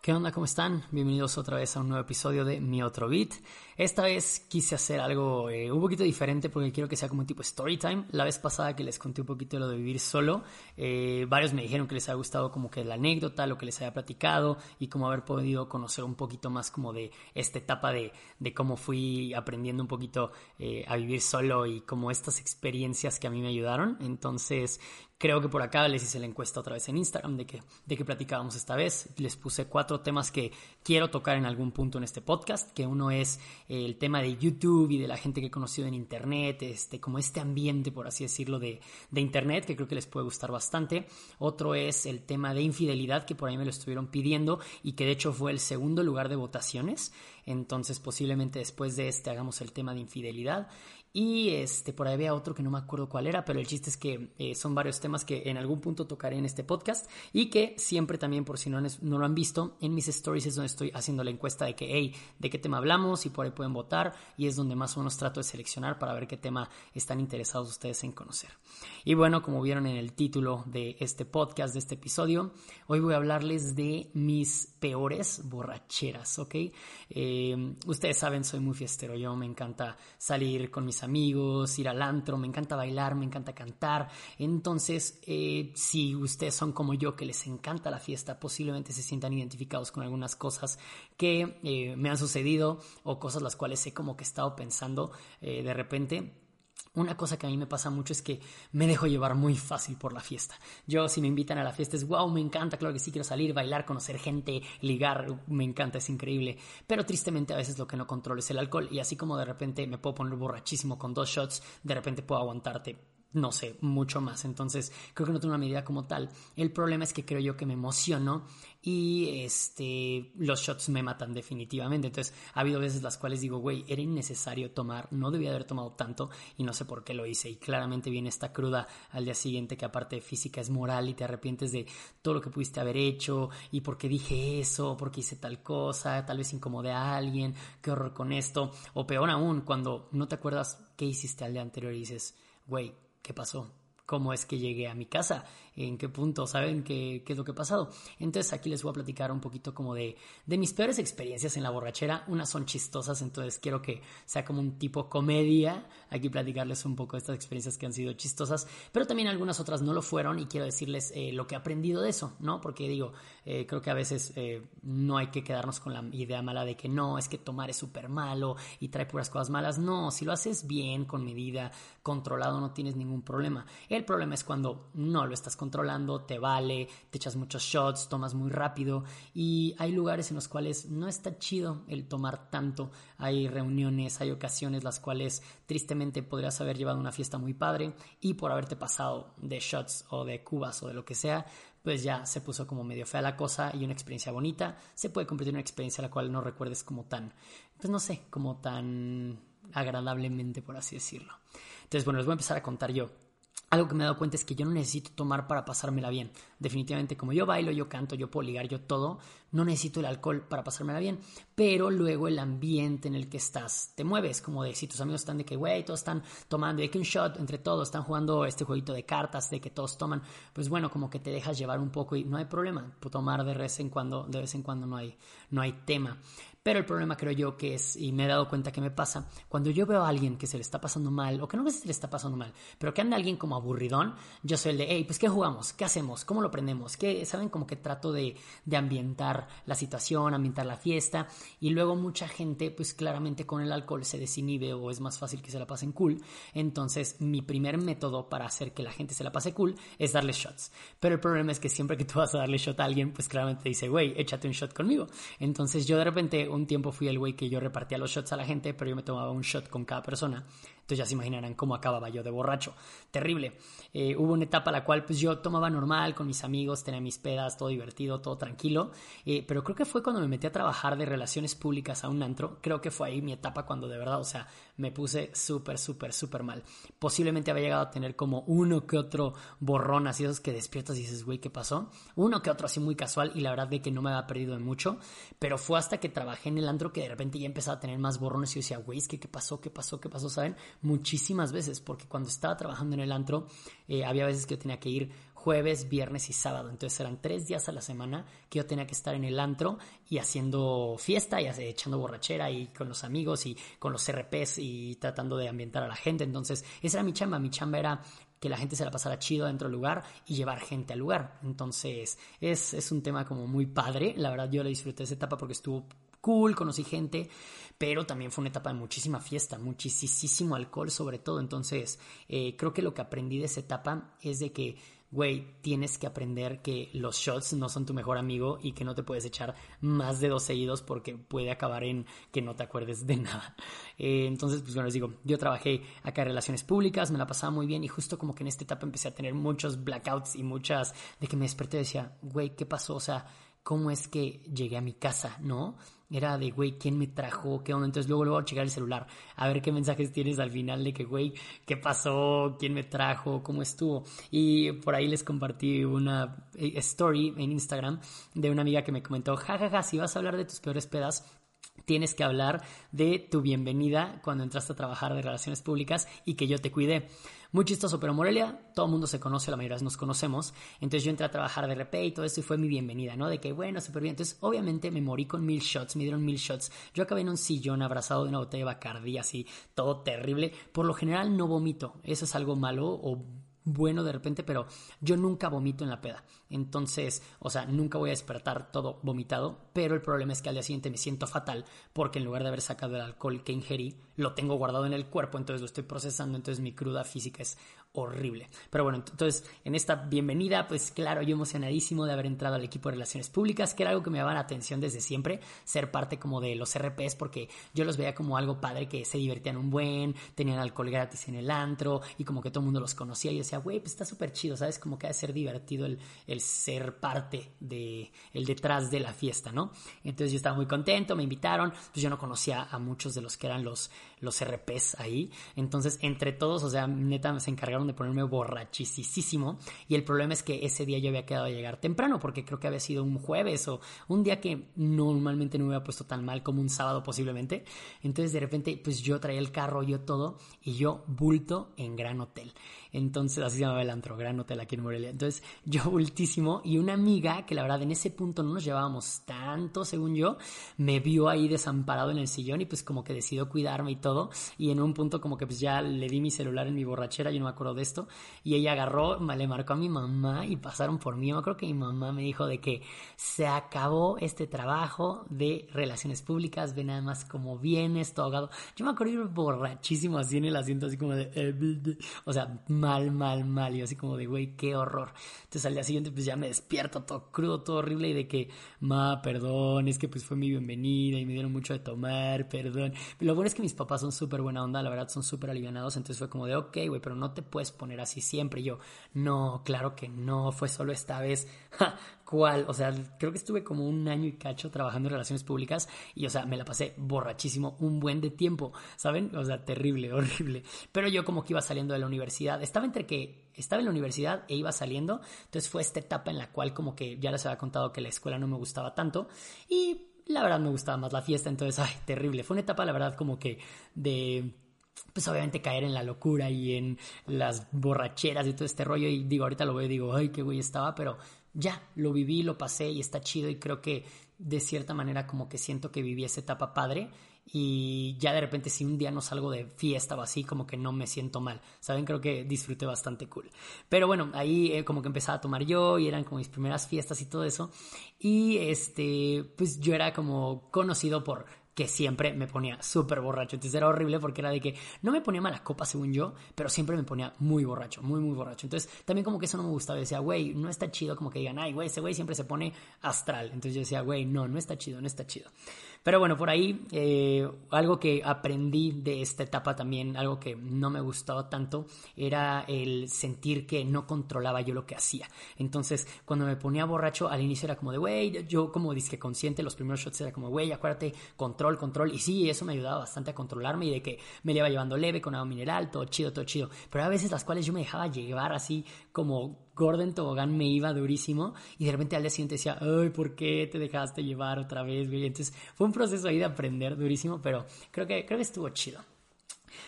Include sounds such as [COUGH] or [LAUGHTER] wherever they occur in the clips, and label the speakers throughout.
Speaker 1: ¿Qué onda? ¿Cómo están? Bienvenidos otra vez a un nuevo episodio de Mi Otro Beat. Esta vez quise hacer algo eh, un poquito diferente porque quiero que sea como un tipo story time. La vez pasada que les conté un poquito de lo de vivir solo, eh, varios me dijeron que les había gustado como que la anécdota, lo que les había platicado y como haber podido conocer un poquito más como de esta etapa de, de cómo fui aprendiendo un poquito eh, a vivir solo y como estas experiencias que a mí me ayudaron. Entonces Creo que por acá les hice la encuesta otra vez en Instagram de que, de que platicábamos esta vez. Les puse cuatro temas que quiero tocar en algún punto en este podcast, que uno es el tema de YouTube y de la gente que he conocido en Internet, este, como este ambiente, por así decirlo, de, de Internet, que creo que les puede gustar bastante. Otro es el tema de infidelidad, que por ahí me lo estuvieron pidiendo y que de hecho fue el segundo lugar de votaciones. Entonces posiblemente después de este hagamos el tema de infidelidad. Y este, por ahí había otro que no me acuerdo cuál era, pero el chiste es que eh, son varios temas que en algún punto tocaré en este podcast y que siempre también, por si no, no lo han visto, en mis stories es donde estoy haciendo la encuesta de que, hey, ¿de qué tema hablamos? Y por ahí pueden votar y es donde más o menos trato de seleccionar para ver qué tema están interesados ustedes en conocer. Y bueno, como vieron en el título de este podcast, de este episodio, hoy voy a hablarles de mis peores borracheras, ¿ok? Eh, ustedes saben, soy muy fiestero, yo me encanta salir con mis amigos, ir al antro, me encanta bailar, me encanta cantar. Entonces, eh, si ustedes son como yo, que les encanta la fiesta, posiblemente se sientan identificados con algunas cosas que eh, me han sucedido o cosas las cuales he como que he estado pensando eh, de repente. Una cosa que a mí me pasa mucho es que me dejo llevar muy fácil por la fiesta. Yo si me invitan a la fiesta es wow, me encanta, claro que sí quiero salir, bailar, conocer gente, ligar, me encanta, es increíble. Pero tristemente a veces lo que no controlo es el alcohol y así como de repente me puedo poner borrachísimo con dos shots, de repente puedo aguantarte no sé, mucho más. Entonces, creo que no tengo una medida como tal. El problema es que creo yo que me emociono y este, los shots me matan definitivamente. Entonces, ha habido veces las cuales digo, güey, era innecesario tomar, no debía haber tomado tanto y no sé por qué lo hice. Y claramente viene esta cruda al día siguiente que aparte de física es moral y te arrepientes de todo lo que pudiste haber hecho y por qué dije eso, porque hice tal cosa, tal vez incomodé a alguien, qué horror con esto. O peor aún, cuando no te acuerdas qué hiciste al día anterior y dices, güey, ¿qué pasó? ¿Cómo es que llegué a mi casa? en qué punto, saben qué, qué, es lo que ha pasado. Entonces aquí les voy a platicar un poquito como de, de mis peores experiencias en la borrachera. Unas son chistosas, entonces quiero que sea como un tipo comedia. Aquí platicarles un poco de estas experiencias que han sido chistosas, pero también algunas otras no lo fueron y quiero decirles eh, lo que he aprendido de eso, ¿no? Porque digo, eh, creo que a veces eh, no hay que quedarnos con la idea mala de que no, es que tomar es súper malo y trae puras cosas malas. No, si lo haces bien, con medida, controlado, no tienes ningún problema. El problema es cuando no lo estás controlando te vale, te echas muchos shots, tomas muy rápido y hay lugares en los cuales no está chido el tomar tanto. Hay reuniones, hay ocasiones las cuales tristemente podrías haber llevado una fiesta muy padre y por haberte pasado de shots o de cubas o de lo que sea, pues ya se puso como medio fea la cosa y una experiencia bonita se puede convertir en una experiencia la cual no recuerdes como tan, pues no sé, como tan agradablemente, por así decirlo. Entonces, bueno, les voy a empezar a contar yo algo que me he dado cuenta es que yo no necesito tomar para pasármela bien. Definitivamente, como yo bailo, yo canto, yo puedo ligar, yo todo, no necesito el alcohol para pasármela bien. Pero luego el ambiente en el que estás te mueves, como de si tus amigos están de que, güey, todos están tomando, de que un shot entre todos, están jugando este jueguito de cartas, de que todos toman, pues bueno, como que te dejas llevar un poco y no hay problema. Tomar de vez en cuando, de vez en cuando no hay, no hay tema. Pero el problema creo yo que es, y me he dado cuenta que me pasa, cuando yo veo a alguien que se le está pasando mal, o que no sé si le está pasando mal, pero que anda alguien como aburridón, yo soy el de, hey, pues ¿qué jugamos? ¿Qué hacemos? ¿Cómo lo prendemos? ¿Qué, ¿Saben? Como que trato de, de ambientar la situación, ambientar la fiesta, y luego mucha gente, pues claramente con el alcohol se desinhibe o es más fácil que se la pasen cool. Entonces, mi primer método para hacer que la gente se la pase cool es darle shots. Pero el problema es que siempre que tú vas a darle shot a alguien, pues claramente te dice, güey, échate un shot conmigo. Entonces yo de repente un tiempo fui el güey que yo repartía los shots a la gente, pero yo me tomaba un shot con cada persona. Entonces ya se imaginarán cómo acababa yo de borracho. Terrible. Eh, hubo una etapa en la cual pues yo tomaba normal con mis amigos, tenía mis pedas, todo divertido, todo tranquilo. Eh, pero creo que fue cuando me metí a trabajar de relaciones públicas a un antro. Creo que fue ahí mi etapa cuando de verdad, o sea, me puse súper, súper, súper mal. Posiblemente había llegado a tener como uno que otro borrón, así esos que despiertas y dices, güey, ¿qué pasó? Uno que otro así muy casual y la verdad de que no me había perdido de mucho. Pero fue hasta que trabajé en el antro que de repente ya empezaba a tener más borrones y yo decía, güey, es que qué pasó, qué pasó, qué pasó, ¿saben? muchísimas veces, porque cuando estaba trabajando en el antro, eh, había veces que yo tenía que ir jueves, viernes y sábado. Entonces eran tres días a la semana que yo tenía que estar en el antro y haciendo fiesta y echando borrachera y con los amigos y con los RPs y tratando de ambientar a la gente. Entonces esa era mi chamba. Mi chamba era que la gente se la pasara chido dentro del lugar y llevar gente al lugar. Entonces es, es un tema como muy padre. La verdad yo le disfruté esa etapa porque estuvo cool, conocí gente, pero también fue una etapa de muchísima fiesta, muchísimo alcohol sobre todo. Entonces, eh, creo que lo que aprendí de esa etapa es de que, güey, tienes que aprender que los shots no son tu mejor amigo y que no te puedes echar más de dos seguidos porque puede acabar en que no te acuerdes de [LAUGHS] nada. Eh, entonces, pues bueno, les digo, yo trabajé acá en relaciones públicas, me la pasaba muy bien y justo como que en esta etapa empecé a tener muchos blackouts y muchas de que me desperté y decía, güey, ¿qué pasó? O sea, ¿cómo es que llegué a mi casa? ¿No? Era de, güey, ¿quién me trajo? ¿Qué onda? Entonces luego, luego a checar el celular, a ver qué mensajes tienes al final de que, güey, ¿qué pasó? ¿Quién me trajo? ¿Cómo estuvo? Y por ahí les compartí una eh, story en Instagram de una amiga que me comentó, jajaja, ja, ja, si vas a hablar de tus peores pedas, tienes que hablar de tu bienvenida cuando entraste a trabajar de relaciones públicas y que yo te cuidé. Muy chistoso, pero Morelia, todo el mundo se conoce, la mayoría nos conocemos. Entonces yo entré a trabajar de RP y todo esto y fue mi bienvenida, ¿no? De que, bueno, súper bien. Entonces, obviamente me morí con mil shots, me dieron mil shots. Yo acabé en un sillón abrazado de una botella de Bacardí, así, todo terrible. Por lo general no vomito. Eso es algo malo o bueno de repente, pero yo nunca vomito en la peda. Entonces, o sea, nunca voy a despertar todo vomitado, pero el problema es que al día siguiente me siento fatal porque en lugar de haber sacado el alcohol que ingerí, lo tengo guardado en el cuerpo, entonces lo estoy procesando, entonces mi cruda física es horrible. Pero bueno, entonces en esta bienvenida, pues claro, yo emocionadísimo de haber entrado al equipo de relaciones públicas, que era algo que me daba la atención desde siempre, ser parte como de los RPs, porque yo los veía como algo padre que se divertían un buen, tenían alcohol gratis en el antro y como que todo el mundo los conocía y decía, güey, pues está súper chido, ¿sabes? Como que ha de ser divertido el, el ser parte de, el detrás de la fiesta, ¿no? Entonces yo estaba muy contento, me invitaron, pues yo no conocía a muchos de los que eran los, los RPs ahí, entonces entre todos, o sea, neta se encargaron de ponerme borrachisísimo y el problema es que ese día yo había quedado a llegar temprano porque creo que había sido un jueves o un día que normalmente no me hubiera puesto tan mal como un sábado posiblemente. Entonces de repente pues yo traía el carro, yo todo y yo bulto en Gran Hotel. Entonces, así se llamaba el antro, Gran Hotel aquí en Morelia. Entonces, [LAUGHS] yo ultísimo y una amiga que la verdad en ese punto no nos llevábamos tanto, según yo, me vio ahí desamparado en el sillón y pues como que decidió cuidarme y todo. Y en un punto como que pues ya le di mi celular en mi borrachera, yo no me acuerdo de esto. Y ella agarró, le marcó a mi mamá y pasaron por mí. Yo creo que mi mamá me dijo de que se acabó este trabajo de relaciones públicas, ve nada más como vienes, todo ahogado. Yo me acuerdo ir borrachísimo así en el asiento, así como de... Eh, o sea, mal, mal, mal. Y así como de, güey, qué horror. Entonces al día siguiente pues ya me despierto todo crudo, todo horrible y de que, ma, perdón, es que pues fue mi bienvenida y me dieron mucho de tomar, perdón. Lo bueno es que mis papás son súper buena onda, la verdad son súper alivianados. Entonces fue como de, ok, güey, pero no te puedes poner así siempre. Yo, no, claro que no, fue solo esta vez. [LAUGHS] ¿Cuál? O sea, creo que estuve como un año y cacho trabajando en relaciones públicas y, o sea, me la pasé borrachísimo un buen de tiempo, ¿saben? O sea, terrible, [LAUGHS] horrible. Pero yo como que iba saliendo de la universidad, estaba entre que estaba en la universidad e iba saliendo, entonces fue esta etapa en la cual como que ya les había contado que la escuela no me gustaba tanto y la verdad me gustaba más la fiesta, entonces, ay, terrible. Fue una etapa, la verdad, como que de pues obviamente caer en la locura y en las borracheras y todo este rollo. Y digo, ahorita lo veo y digo, ay, qué güey estaba, pero ya, lo viví, lo pasé y está chido. Y creo que de cierta manera como que siento que viví esa etapa padre y ya de repente si un día no salgo de fiesta o así como que no me siento mal, ¿saben? Creo que disfruté bastante cool. Pero bueno, ahí eh, como que empezaba a tomar yo y eran como mis primeras fiestas y todo eso y este pues yo era como conocido por que siempre me ponía súper borracho. Entonces era horrible porque era de que no me ponía mala copa según yo, pero siempre me ponía muy borracho, muy, muy borracho. Entonces también como que eso no me gustaba. Yo decía, güey, no está chido como que digan, ay, güey, ese güey siempre se pone astral. Entonces yo decía, güey, no, no está chido, no está chido. Pero bueno, por ahí eh, algo que aprendí de esta etapa también, algo que no me gustaba tanto, era el sentir que no controlaba yo lo que hacía. Entonces, cuando me ponía borracho, al inicio era como de, güey, yo como disque consciente, los primeros shots era como, güey, acuérdate, control, control. Y sí, eso me ayudaba bastante a controlarme y de que me le iba llevando leve con agua mineral, todo chido, todo chido. Pero a veces las cuales yo me dejaba llevar así como Gordon Tobogán me iba durísimo y de repente al día siguiente decía, ay, ¿por qué te dejaste llevar otra vez, güey? Entonces fue un proceso ahí de aprender durísimo, pero creo que, creo que estuvo chido.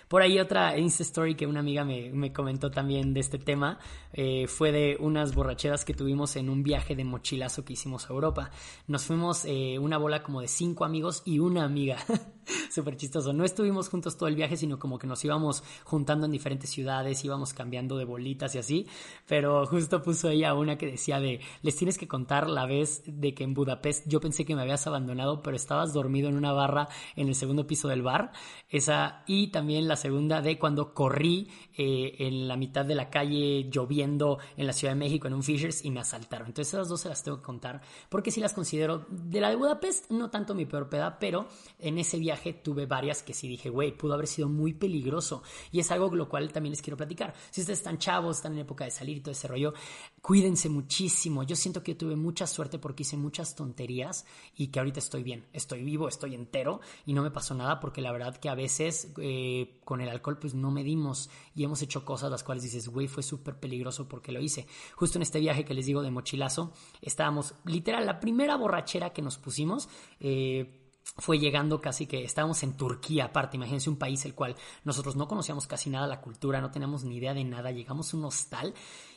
Speaker 1: Por ahí otra Insta Story que una amiga me, comentó también de este tema eh, fue de unas borracheras que tuvimos en un viaje de mochilazo que hicimos a Europa. Nos fuimos eh, una bola como de cinco amigos y una amiga. [LAUGHS] [LAUGHS] Súper chistoso. No estuvimos juntos todo el viaje, sino como que nos íbamos juntando en diferentes ciudades, íbamos cambiando de bolitas y así. Pero justo puso ella una que decía de, les tienes que contar la vez de que en Budapest yo pensé que me habías abandonado, pero estabas dormido en una barra en el segundo piso del bar. Esa, y también la segunda de cuando corrí eh, en la mitad de la calle lloviendo en la Ciudad de México en un Fishers y me asaltaron. Entonces esas dos se las tengo que contar porque sí las considero de la de Budapest, no tanto mi peor peda, pero en ese viaje tuve varias que sí dije, güey, pudo haber sido muy peligroso. Y es algo lo cual también les quiero platicar. Si ustedes están chavos, están en época de salir y todo ese rollo, cuídense muchísimo. Yo siento que tuve mucha suerte porque hice muchas tonterías y que ahorita estoy bien, estoy vivo, estoy entero y no me pasó nada porque la verdad que a veces eh, con el alcohol pues no medimos y hemos hecho cosas las cuales dices, güey, fue súper peligroso porque lo hice. Justo en este viaje que les digo de mochilazo, estábamos literal, la primera borrachera que nos pusimos. Eh, fue llegando casi que estábamos en Turquía aparte, imagínense un país el cual nosotros no conocíamos casi nada la cultura, no teníamos ni idea de nada, llegamos a un hostal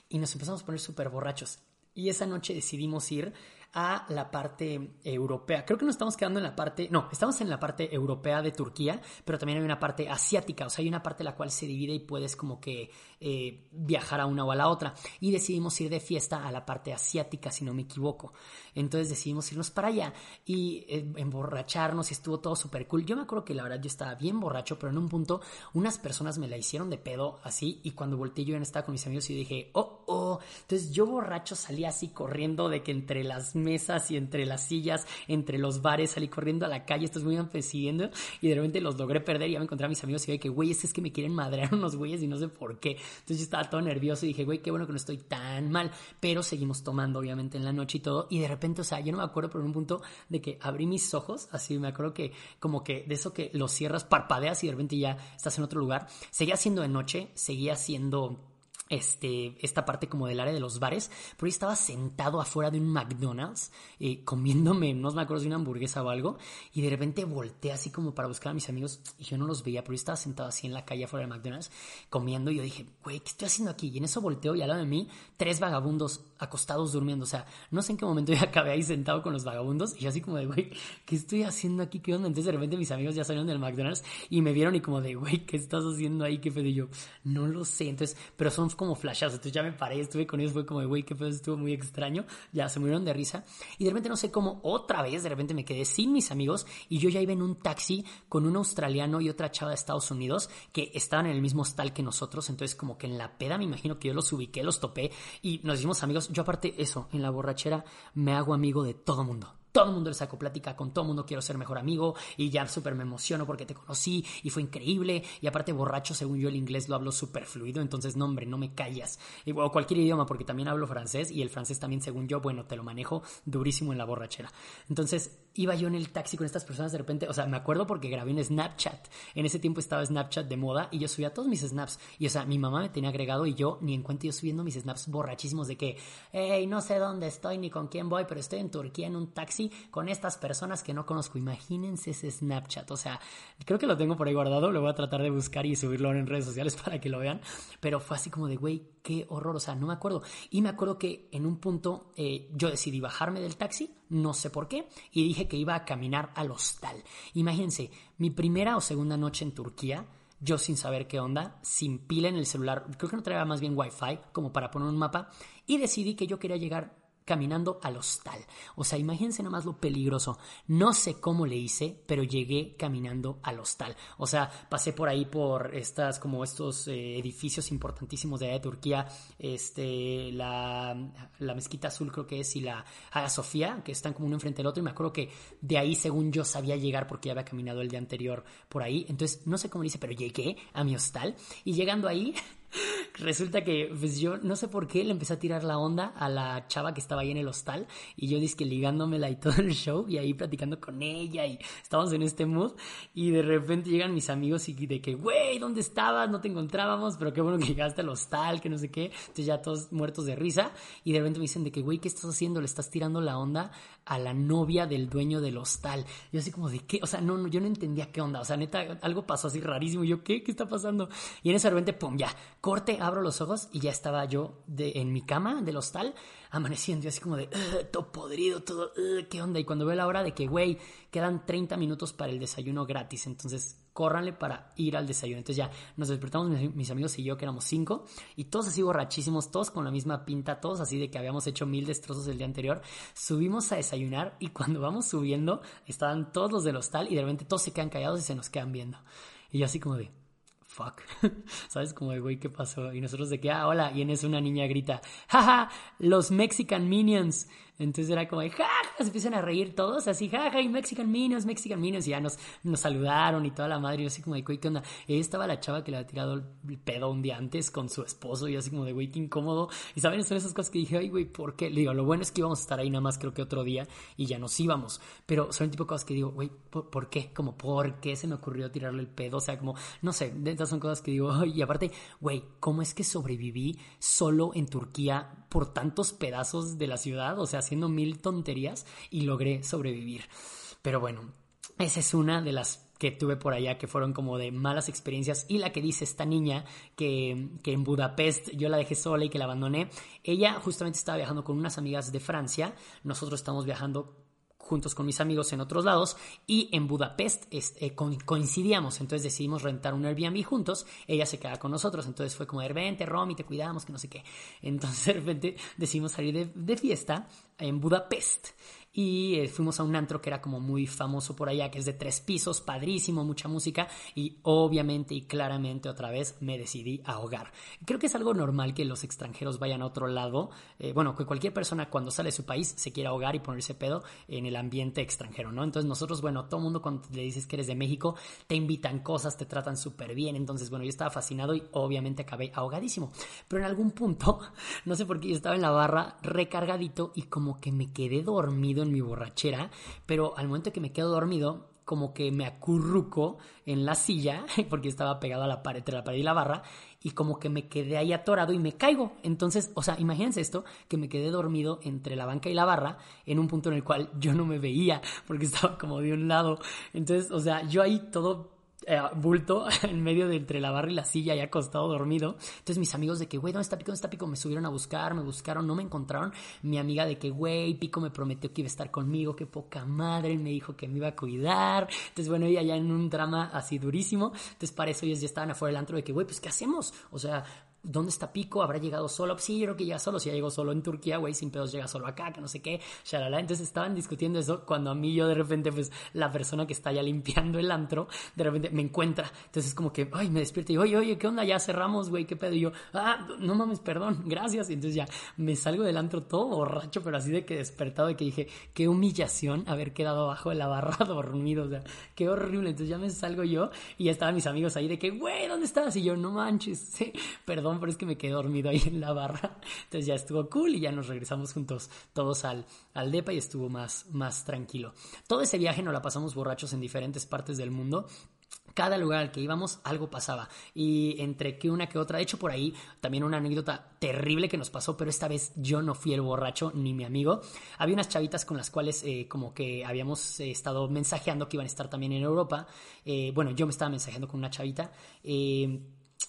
Speaker 1: y nos empezamos a poner súper borrachos. Y esa noche decidimos ir a la parte europea. Creo que nos estamos quedando en la parte, no, estamos en la parte europea de Turquía, pero también hay una parte asiática, o sea, hay una parte la cual se divide y puedes como que eh, viajar a una o a la otra. Y decidimos ir de fiesta a la parte asiática, si no me equivoco. Entonces decidimos irnos para allá y eh, emborracharnos y estuvo todo súper cool. Yo me acuerdo que la verdad yo estaba bien borracho, pero en un punto unas personas me la hicieron de pedo así y cuando volteé yo en estaba con mis amigos y dije, oh, oh. Entonces yo borracho salí así corriendo de que entre las mesas y entre las sillas, entre los bares, salí corriendo a la calle, estos me iban persiguiendo y de repente los logré perder y ya me encontré a mis amigos y dije que, güey, es que me quieren madrear unos güeyes y no sé por qué. Entonces yo estaba todo nervioso y dije, güey, qué bueno que no estoy tan mal, pero seguimos tomando obviamente en la noche y todo y de repente, o sea, yo no me acuerdo por un punto de que abrí mis ojos, así me acuerdo que como que de eso que los cierras, parpadeas y de repente ya estás en otro lugar. Seguía siendo de noche, seguía siendo este, esta parte como del área de los bares, pero yo estaba sentado afuera de un McDonald's eh, comiéndome, no me acuerdo si una hamburguesa o algo, y de repente volteé así como para buscar a mis amigos y yo no los veía, pero yo estaba sentado así en la calle afuera del McDonald's comiendo y yo dije, güey, ¿qué estoy haciendo aquí? Y en eso volteo y al lado de mí, tres vagabundos acostados durmiendo, o sea, no sé en qué momento [LAUGHS] yo acabé ahí sentado con los vagabundos y yo así como de, güey, ¿qué estoy haciendo aquí? ¿Qué onda? Entonces de repente mis amigos ya salieron del McDonald's y me vieron y como de, güey, ¿qué estás haciendo ahí? ¿Qué pedo? Y yo, no lo sé, entonces, pero son como flashazos. Entonces ya me paré, estuve con ellos, fue como, güey, qué pedo, estuvo muy extraño. Ya se murieron de risa. Y de repente no sé cómo, otra vez, de repente me quedé sin mis amigos y yo ya iba en un taxi con un australiano y otra chava de Estados Unidos que estaban en el mismo hostal que nosotros. Entonces, como que en la peda me imagino que yo los ubiqué, los topé y nos hicimos amigos. Yo, aparte, eso, en la borrachera me hago amigo de todo mundo todo el mundo le saco plática, con todo el mundo quiero ser mejor amigo y ya súper me emociono porque te conocí y fue increíble y aparte borracho, según yo el inglés lo hablo súper fluido, entonces no hombre, no me callas. o cualquier idioma porque también hablo francés y el francés también según yo, bueno, te lo manejo durísimo en la borrachera. Entonces iba yo en el taxi con estas personas de repente, o sea, me acuerdo porque grabé en Snapchat. En ese tiempo estaba Snapchat de moda y yo subía todos mis snaps. Y o sea, mi mamá me tenía agregado y yo ni en cuenta yo subiendo mis snaps borrachísimos de que, hey, no sé dónde estoy ni con quién voy, pero estoy en Turquía en un taxi con estas personas que no conozco. Imagínense ese Snapchat. O sea, creo que lo tengo por ahí guardado, lo voy a tratar de buscar y subirlo en redes sociales [LAUGHS] para que lo vean. Pero fue así como de, güey, qué horror. O sea, no me acuerdo. Y me acuerdo que en un punto eh, yo decidí bajarme del taxi no sé por qué, y dije que iba a caminar al hostal. Imagínense, mi primera o segunda noche en Turquía, yo sin saber qué onda, sin pila en el celular, creo que no traía más bien wifi como para poner un mapa, y decidí que yo quería llegar caminando al hostal. O sea, imagínense nomás lo peligroso. No sé cómo le hice, pero llegué caminando al hostal. O sea, pasé por ahí por estas, como estos eh, edificios importantísimos de, Turquía, este, la, la, mezquita azul creo que es y la Hagia Sofía, que están como uno enfrente del otro. Y me acuerdo que de ahí, según yo, sabía llegar porque ya había caminado el día anterior por ahí. Entonces, no sé cómo le hice, pero llegué a mi hostal. Y llegando ahí, [LAUGHS] resulta que pues yo no sé por qué le empecé a tirar la onda a la chava que estaba ahí en el hostal y yo dije ligándomela y todo el show y ahí platicando con ella y estábamos en este mood y de repente llegan mis amigos y de que, güey, ¿dónde estabas? No te encontrábamos, pero qué bueno que llegaste al hostal, que no sé qué. Entonces ya todos muertos de risa y de repente me dicen de que, güey, ¿qué estás haciendo? Le estás tirando la onda a la novia del dueño del hostal. Yo así como de qué, o sea, no, no yo no entendía qué onda, o sea, neta, algo pasó así rarísimo. Yo, ¿qué? ¿Qué está pasando? Y en ese repente, pum, ya, corte, abro los ojos y ya estaba yo de, en mi cama del hostal amaneciendo y así como de, todo podrido, todo, ¿qué onda? Y cuando veo la hora de que, güey, quedan 30 minutos para el desayuno gratis, entonces córranle para ir al desayuno. Entonces ya nos despertamos mis, amigos y yo, que éramos cinco, y todos así borrachísimos, todos con la misma pinta, todos así de que habíamos hecho mil destrozos el día anterior. Subimos a desayunar y cuando vamos subiendo, estaban todos los del hostal y de repente todos se quedan callados y se nos quedan viendo. Y yo así como de, fuck. [LAUGHS] ¿Sabes? Como de, güey, ¿qué pasó? Y nosotros de que, ah, hola. Y en eso una niña grita, jaja, los Mexican Minions. Entonces era como, jaja, se empiezan a reír todos, así, jaja, y Mexican Minions, Mexican Minions, y ya nos, nos saludaron y toda la madre, y así como de, güey, ¿qué onda? Y ahí estaba la chava que le había tirado el pedo un día antes con su esposo, y así como de, güey, qué incómodo. Y saben, son esas cosas que dije, ay, güey, ¿por qué? Le digo, lo bueno es que íbamos a estar ahí nada más, creo que otro día, y ya nos íbamos. Pero son el tipo de cosas que digo, güey, ¿por, qué? Como, ¿por qué se me ocurrió tirarle el pedo? O sea, como, no sé, estas son cosas que digo, y aparte, güey, ¿cómo es que sobreviví solo en Turquía por tantos pedazos de la ciudad, o sea, haciendo mil tonterías y logré sobrevivir. Pero bueno, esa es una de las que tuve por allá que fueron como de malas experiencias. Y la que dice esta niña que, que, en Budapest yo la dejé sola y que la abandoné, ella justamente estaba viajando con unas amigas de Francia, nosotros estamos viajando juntos con mis amigos en otros lados y en Budapest este, coincidíamos, entonces decidimos rentar un Airbnb juntos, ella se queda con nosotros, entonces fue como de Romy, te cuidamos, que no sé qué. [LAUGHS] Entonces de repente decidimos salir de fiesta en Budapest y eh, fuimos a un antro que era como muy famoso por allá, que es de tres pisos, padrísimo, mucha música y obviamente y claramente otra vez me decidí a ahogar. Creo que es algo normal que los extranjeros vayan a otro lado, eh, bueno, que cualquier persona cuando sale de su país se quiera ahogar y ponerse pedo en el ambiente extranjero, ¿no? Entonces nosotros, bueno, todo el mundo cuando le dices que eres de México, te invitan cosas, te tratan súper bien, entonces, bueno, yo estaba fascinado y obviamente acabé ahogadísimo, pero en algún punto, [LAUGHS] no sé por qué yo estaba en la barra recargadito y como que me quedé dormido en mi borrachera, pero al momento que me quedo dormido, como que me acurruco en la silla, [LAUGHS] porque estaba pegado a la pared, entre la pared y la barra, y como que me quedé ahí atorado y me caigo. Entonces, o sea, imagínense esto, que me quedé dormido entre la banca y la barra, en un punto en el cual yo no me veía, [LAUGHS] porque estaba como de un lado. Entonces, o sea, yo ahí todo eh, bulto [LAUGHS] en medio de entre la barra y la silla y acostado dormido. Entonces mis amigos de que, güey, ¿dónde está Pico? ¿Dónde está Pico? Me subieron a buscar, me buscaron, no me encontraron. Mi amiga de que, güey, Pico me prometió que iba a estar conmigo, qué poca madre, me dijo que me iba a cuidar. Entonces, bueno, ella ya en un drama así durísimo. Entonces, para eso ellos ya estaban afuera del antro de que, güey, pues, ¿qué hacemos? O sea, ¿Dónde está Pico? ¿Habrá llegado solo? Sí, yo creo que llega solo. Si ya llegó solo en Turquía, güey, sin pedos llega solo acá, que no sé qué, shalala. Entonces estaban discutiendo eso cuando a mí yo de repente, pues, la persona que está ya limpiando el antro, de repente me encuentra. Entonces es como que, ay, me despierta y, oye, oye, ¿qué onda? Ya cerramos, güey, ¿qué pedo? Y yo, ah, no mames, perdón, [LAUGHS] gracias. Y entonces ya me salgo del antro todo borracho, pero así de que despertado, de que dije, qué humillación haber quedado abajo de la barra [LAUGHS] dormido, o sea, qué horrible. Entonces ya me salgo yo y ya estaban mis amigos ahí de que, güey, ¿dónde estás? Y yo, no manches, [LAUGHS] perdón pero es que me quedé dormido ahí en la barra. [LAUGHS] Entonces ya estuvo cool y ya nos regresamos juntos todos al, al DEPA y estuvo más, más tranquilo. Todo ese viaje nos la pasamos borrachos en diferentes partes del mundo cada lugar al que íbamos algo pasaba y entre que una que otra, de hecho por ahí también una anécdota terrible que nos pasó, pero esta vez yo no fui el borracho ni mi amigo. Había unas chavitas con las cuales eh, como que habíamos eh, estado mensajeando que iban a estar también en Europa. Eh, bueno, yo me estaba mensajeando con una chavita.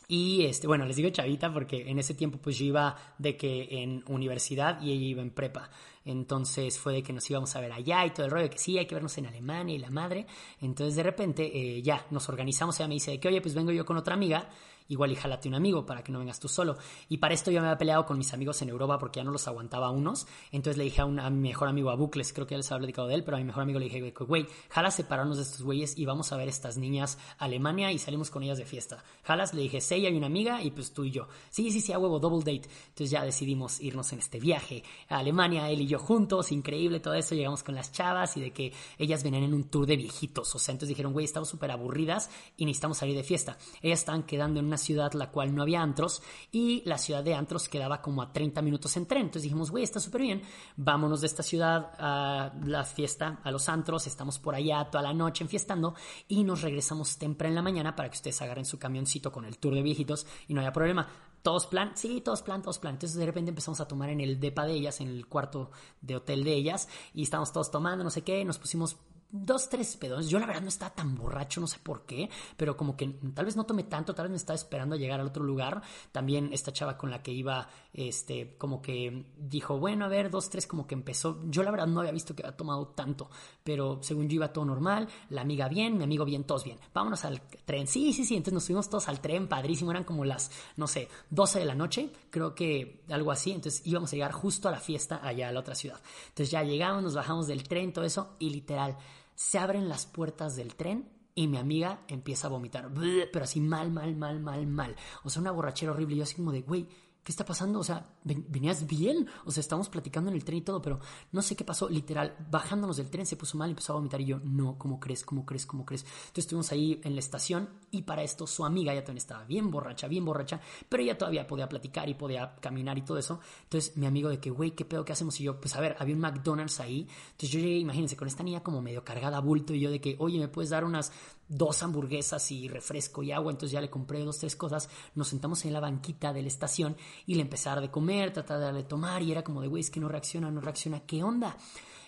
Speaker 1: Y este, bueno, les digo chavita porque en ese tiempo pues yo iba de que en universidad y ella iba en prepa. Entonces fue de que nos íbamos a ver allá y todo el rollo, que sí, hay que vernos en Alemania y la madre. Entonces de repente eh, ya nos organizamos, ella me dice que oye, pues vengo yo con otra amiga igual y jálate un amigo para que no vengas tú solo. Y para esto yo me había peleado con mis amigos en Europa porque ya no los aguantaba unos. Entonces le dije a, un, mi mejor amigo, a Bucles, creo que ya les había platicado de él, pero a mi mejor amigo le dije, güey, jala separarnos de estos güeyes y vamos a ver estas niñas a Alemania y salimos con ellas de fiesta. Jalas, le dije, sí, hay una amiga y pues tú y yo. Sí, sí, sí, a huevo, double date. Entonces ya decidimos irnos en este viaje a Alemania, él y yo juntos, increíble todo eso. Llegamos con las chavas y de que ellas venían en un tour de viejitos. O sea, entonces dijeron, güey, estamos súper aburridas y necesitamos salir de fiesta. Ellas estaban quedando en ciudad la cual no había antros y la ciudad de antros quedaba como a 30 minutos en tren. Entonces dijimos, güey, está súper bien, vámonos de esta ciudad a la fiesta, a los antros, estamos por allá toda la noche enfiestando y nos regresamos temprano en la mañana para que ustedes agarren su camioncito con el tour de viejitos y no haya problema. ¿Todos plan? Sí, todos plan, todos plan. Entonces de repente empezamos a tomar en el depa de ellas, en el cuarto de hotel de ellas, y estábamos todos tomando, no sé qué, nos pusimos dos, tres pedos. Yo la verdad no estaba tan borracho, no sé por qué, pero como que tal vez no tomé tanto, tal vez me estaba esperando a llegar al otro lugar. También esta chava con la que iba, este, como que dijo, bueno, a ver, dos, tres, como que empezó. Yo la verdad no había visto que había tomado tanto, pero según yo iba todo normal, la amiga bien, mi amigo bien, todos bien. Vámonos al tren. Sí, sí, sí, entonces nos fuimos todos al tren, padrísimo, eran como las, no sé, 12 de la noche, creo que algo así. Entonces íbamos a llegar justo a la fiesta allá a la otra ciudad. Entonces ya llegamos, nos bajamos del tren, todo eso, y literal se abren las puertas del tren y mi amiga empieza a vomitar, pero así mal, mal, mal, mal, mal. O sea, una borrachera horrible. Yo así como de, güey, ¿qué está pasando? O sea, venías bien, o sea, estábamos platicando en el tren y todo, pero no sé qué pasó, literal, bajándonos del tren se puso mal y empezó a vomitar y yo, no, ¿cómo crees? ¿Cómo crees? ¿Cómo crees? Entonces estuvimos ahí en la estación y para esto su amiga ya también estaba bien borracha, bien borracha, pero ella todavía podía platicar y podía caminar y todo eso. Entonces mi amigo de que, güey, ¿qué pedo? ¿Qué hacemos? Y yo, pues a ver, había un McDonald's ahí. Entonces yo llegué, imagínense, con esta niña como medio cargada a bulto y yo de que, oye, ¿me puedes dar unas dos hamburguesas y refresco y agua? Entonces ya le compré dos, tres cosas. Nos sentamos en la banquita de la estación y le empecé a de comer, tratar de darle tomar y era como de, güey, es que no reacciona, no reacciona, ¿qué onda?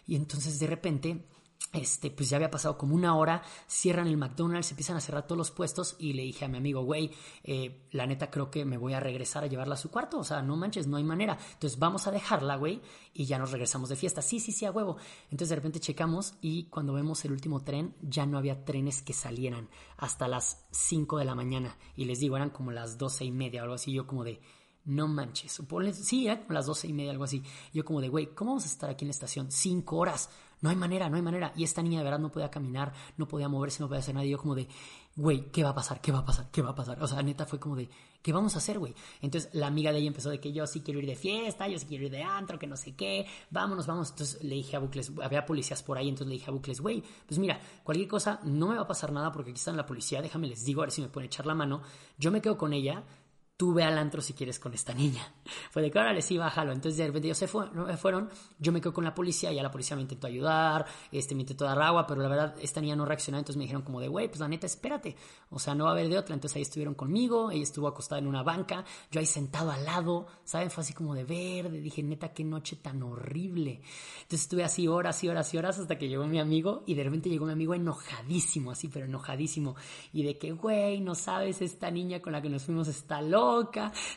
Speaker 1: Y entonces de repente este, pues ya había pasado como una hora, cierran el McDonald's, empiezan a cerrar todos los puestos y le dije a mi amigo, güey, eh, la neta creo que me voy a regresar a llevarla a su cuarto, o sea, no manches, no hay manera. Entonces vamos a dejarla, güey, y ya nos regresamos de fiesta. Sí, sí, sí, a huevo. Entonces de repente checamos y cuando vemos el último tren, ya no había trenes que salieran hasta las 5 de la mañana. Y les digo, eran como las doce y media o algo así, yo como de no manches. Sí, era como las doce y media, algo así. Yo como de, güey, ¿cómo vamos a estar aquí en la estación? Cinco horas. No hay manera, no hay manera. Y esta niña de verdad no podía caminar, no podía moverse, no podía hacer nada. Y yo como de, güey, ¿qué va a pasar? ¿Qué va a pasar? ¿Qué va a pasar? O sea, neta fue como de, ¿qué vamos a hacer, güey? Entonces la amiga de ella empezó de que yo sí quiero ir de fiesta, yo sí quiero ir de antro, que no sé qué, vámonos, vamos. Entonces le dije a Bucles, había policías por ahí, entonces le dije a Bucles, güey, pues mira, cualquier cosa no me va a pasar nada porque aquí están la policía, déjame les digo, a ver si me pueden echar la mano. Yo me quedo con ella, tú ve al antro si quieres con esta niña. [LAUGHS] Fue de que ahora les iba, jalo. Entonces de repente ellos se fueron, yo me quedo con la policía, ya la policía me intentó ayudar, este, me intentó dar agua, pero la verdad esta niña no reaccionó, entonces me dijeron como de, güey, pues la neta, espérate, o sea, no va a haber de otra. Entonces ahí estuvieron conmigo, ella estuvo acostada en una banca, yo ahí sentado al lado, ¿saben? Fue así como de verde, dije, neta, qué noche tan horrible. Entonces estuve así horas y horas y horas hasta que llegó mi amigo y de repente llegó mi amigo enojadísimo, así, pero enojadísimo. Y de que, güey, no sabes, esta niña con la que nos fuimos está loca